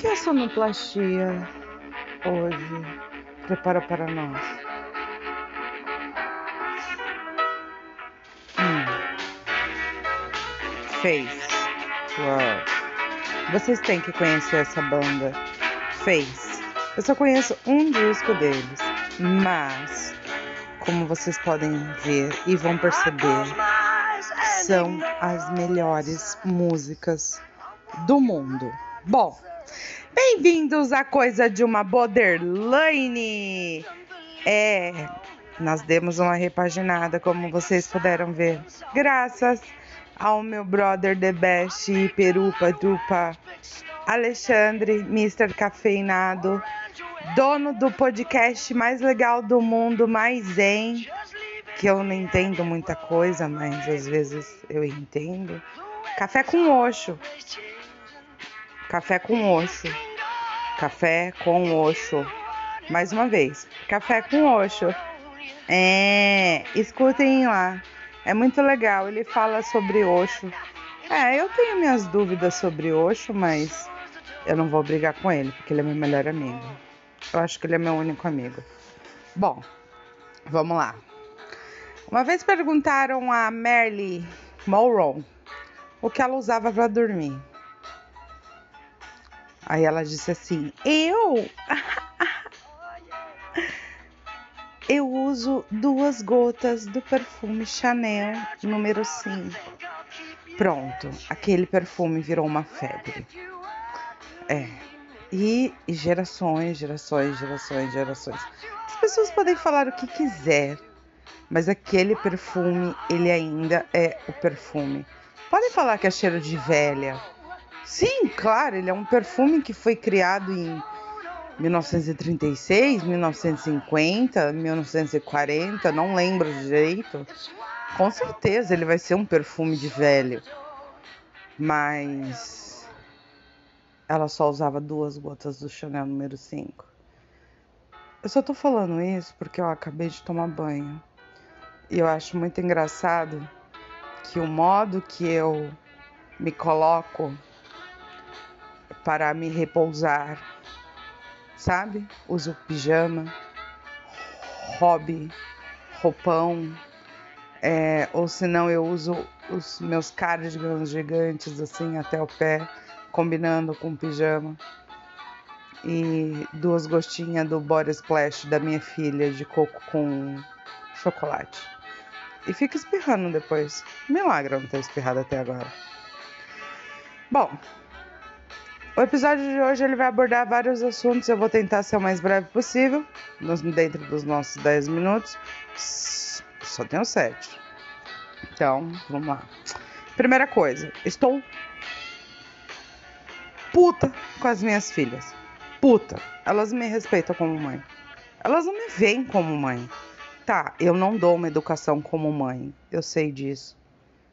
que a sonoplastia hoje prepara para nós? Hum. Face. Uau. Vocês têm que conhecer essa banda. Face. Eu só conheço um disco deles, mas como vocês podem ver e vão perceber, são as melhores músicas do mundo. Bom, bem-vindos a Coisa de uma Borderline! É, nós demos uma repaginada, como vocês puderam ver, graças ao meu brother The Best, Perupa Dupa, Alexandre, Mr. Cafeinado, dono do podcast mais legal do mundo, mais zen, que eu não entendo muita coisa, mas às vezes eu entendo. Café com Oxo. Café com Oxo. Café com Oxo. Mais uma vez. Café com Oxo. É, escutem lá. É muito legal. Ele fala sobre Oxo. É, eu tenho minhas dúvidas sobre Oxo, mas eu não vou brigar com ele, porque ele é meu melhor amigo. Eu acho que ele é meu único amigo. Bom, vamos lá. Uma vez perguntaram a Merle Monroe o que ela usava para dormir. Aí ela disse assim: Eu. Eu uso duas gotas do perfume Chanel número 5. Pronto, aquele perfume virou uma febre. É. E, e gerações, gerações, gerações, gerações. As pessoas podem falar o que quiser, mas aquele perfume, ele ainda é o perfume. Podem falar que é cheiro de velha. Sim, claro, ele é um perfume que foi criado em 1936, 1950, 1940, não lembro direito. Com certeza ele vai ser um perfume de velho. Mas ela só usava duas gotas do Chanel número 5. Eu só tô falando isso porque eu acabei de tomar banho. E eu acho muito engraçado que o modo que eu me coloco para me repousar, sabe? Uso pijama, hobby, roupão, é, ou senão eu uso os meus cardigans gigantes assim até o pé, combinando com pijama. E duas gostinhas do body splash da minha filha de coco com chocolate. E fica espirrando depois. Milagre não ter espirrado até agora. Bom, o episódio de hoje ele vai abordar vários assuntos. Eu vou tentar ser o mais breve possível, dentro dos nossos 10 minutos. Só tenho 7. Então, vamos lá. Primeira coisa, estou puta com as minhas filhas. Puta. Elas me respeitam como mãe. Elas não me veem como mãe. Tá, eu não dou uma educação como mãe. Eu sei disso.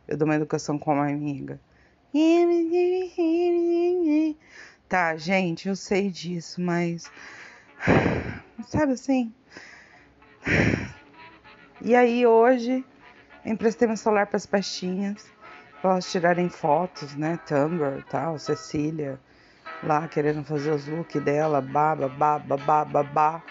Eu dou uma educação como amiga. Tá, gente, eu sei disso, mas. Sabe assim? E aí, hoje, emprestei meu celular para as pastinhas, para elas tirarem fotos, né? Tumblr tal, Cecília, lá querendo fazer os looks dela, baba, baba, baba, baba.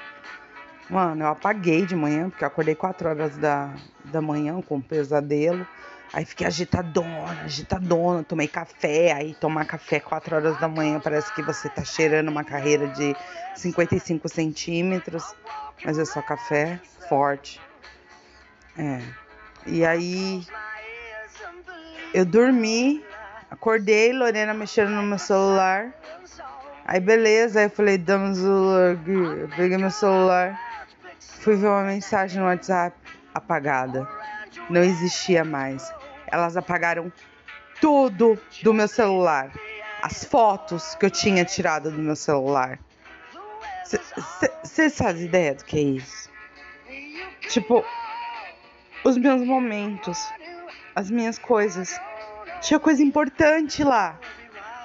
Mano, eu apaguei de manhã, porque eu acordei 4 horas da, da manhã com um pesadelo. Aí fiquei agitadona, agitadona, tomei café. Aí tomar café 4 horas da manhã parece que você tá cheirando uma carreira de 55 centímetros. Mas é só café forte. É. E aí eu dormi, acordei, Lorena mexendo no meu celular. Aí beleza, aí eu falei, dama o peguei meu celular, fui ver uma mensagem no WhatsApp apagada. Não existia mais. Elas apagaram tudo do meu celular. As fotos que eu tinha tirado do meu celular. Você faz ideia do que é isso? Tipo, os meus momentos, as minhas coisas. Tinha coisa importante lá.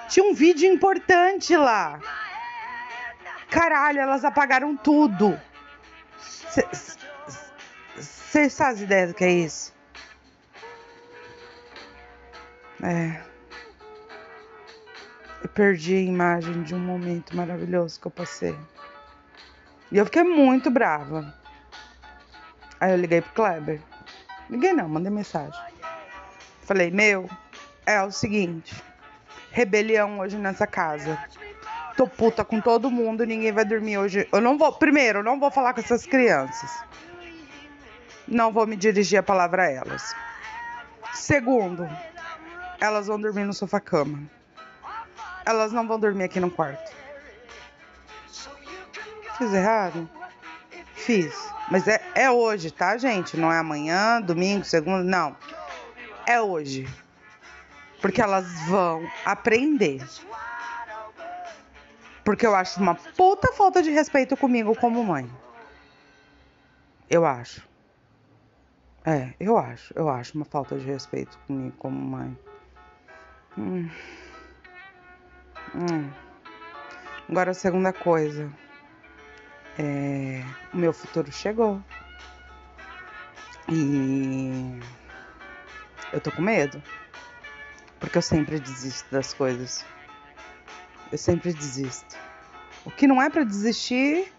Tinha um vídeo importante lá. Caralho, elas apagaram tudo. Vocês fazem ideia do que é isso? É. eu perdi a imagem de um momento maravilhoso que eu passei. E eu fiquei muito brava. Aí eu liguei pro Kleber. Liguei não, mandei mensagem. Falei, meu, é o seguinte. Rebelião hoje nessa casa. Tô puta com todo mundo, ninguém vai dormir hoje. Eu não vou. Primeiro, eu não vou falar com essas crianças. Não vou me dirigir a palavra a elas. Segundo, elas vão dormir no sofá-cama. Elas não vão dormir aqui no quarto. Fiz errado? Fiz. Mas é, é hoje, tá, gente? Não é amanhã, domingo, segunda, não. É hoje. Porque elas vão aprender. Porque eu acho uma puta falta de respeito comigo como mãe. Eu acho. É, eu acho. Eu acho uma falta de respeito comigo como mãe. Hum. Hum. Agora a segunda coisa. É, o meu futuro chegou. E eu tô com medo. Porque eu sempre desisto das coisas. Eu sempre desisto. O que não é para desistir,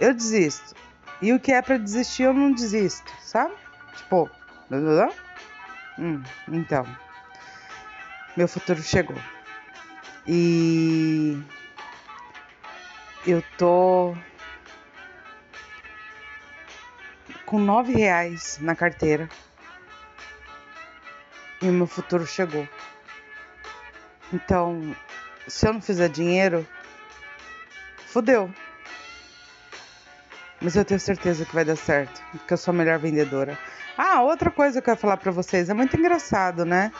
eu desisto. E o que é para desistir, eu não desisto, sabe? Tipo, hum, então, meu futuro chegou. E eu tô com nove reais na carteira e o meu futuro chegou. Então, se eu não fizer dinheiro, fodeu. Mas eu tenho certeza que vai dar certo, porque eu sou a melhor vendedora. Ah, outra coisa que eu ia falar para vocês, é muito engraçado, né?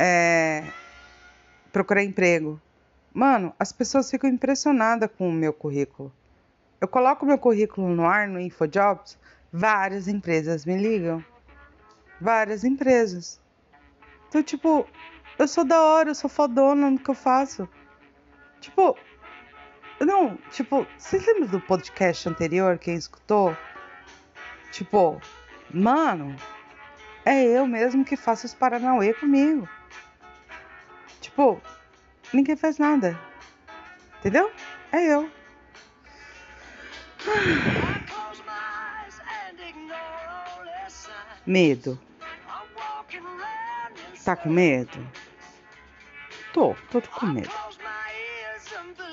É... Procurar emprego. Mano, as pessoas ficam impressionadas com o meu currículo. Eu coloco meu currículo no ar, no InfoJobs, várias empresas me ligam. Várias empresas. Então, tipo, eu sou da hora, eu sou fodona no que eu faço. Tipo, não, tipo, vocês lembram do podcast anterior, quem escutou? Tipo, mano, é eu mesmo que faço os Paranauê comigo. Tipo, ninguém faz nada. Entendeu? É eu. Medo. Tá com medo? Tô, tô com medo.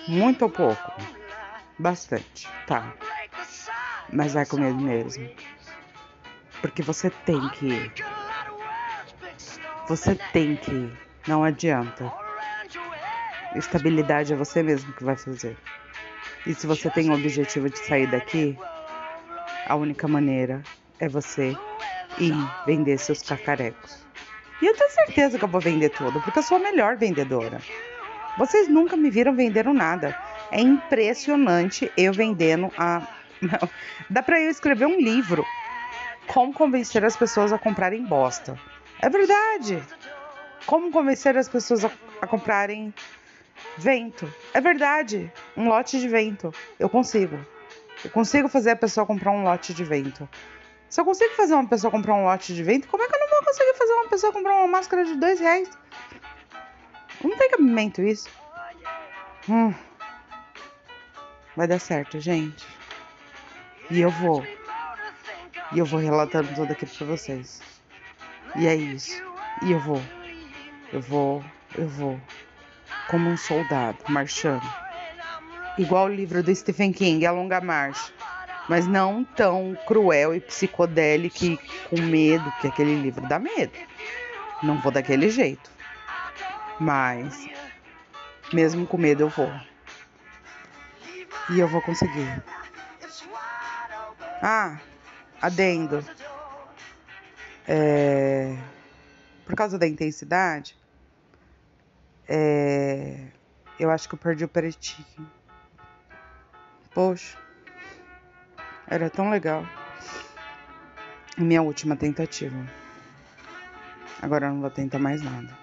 Muito ou pouco? Bastante, tá. Mas vai com medo mesmo. Porque você tem que ir. Você tem que ir. Não adianta. Estabilidade é você mesmo que vai fazer. E se você tem o objetivo de sair daqui, a única maneira é você ir vender seus cacarecos. E eu tenho certeza que eu vou vender tudo, porque eu sou a melhor vendedora. Vocês nunca me viram vendendo nada. É impressionante eu vendendo a. Dá para eu escrever um livro. Como convencer as pessoas a comprarem bosta. É verdade. Como convencer as pessoas a, a comprarem vento. É verdade. Um lote de vento. Eu consigo. Eu consigo fazer a pessoa comprar um lote de vento. Se eu consigo fazer uma pessoa comprar um lote de vento, como é que eu não vou conseguir fazer uma pessoa comprar uma máscara de dois reais? Não tem cabimento isso. Hum. Vai dar certo, gente. E eu vou. E eu vou relatando tudo aqui pra vocês. E é isso. E eu vou. Eu vou. Eu vou. Como um soldado, marchando. Igual o livro do Stephen King, A Longa Marcha mas não tão cruel e psicodélico e com medo, que aquele livro dá medo. Não vou daquele jeito. Mas, mesmo com medo, eu vou. E eu vou conseguir. Ah, adendo. É, por causa da intensidade, é, eu acho que eu perdi o pretinho. Poxa. Era tão legal. Minha última tentativa. Agora eu não vou tentar mais nada.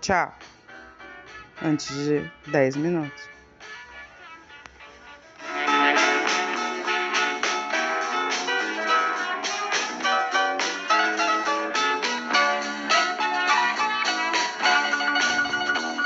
Tchau. Antes de 10 minutos.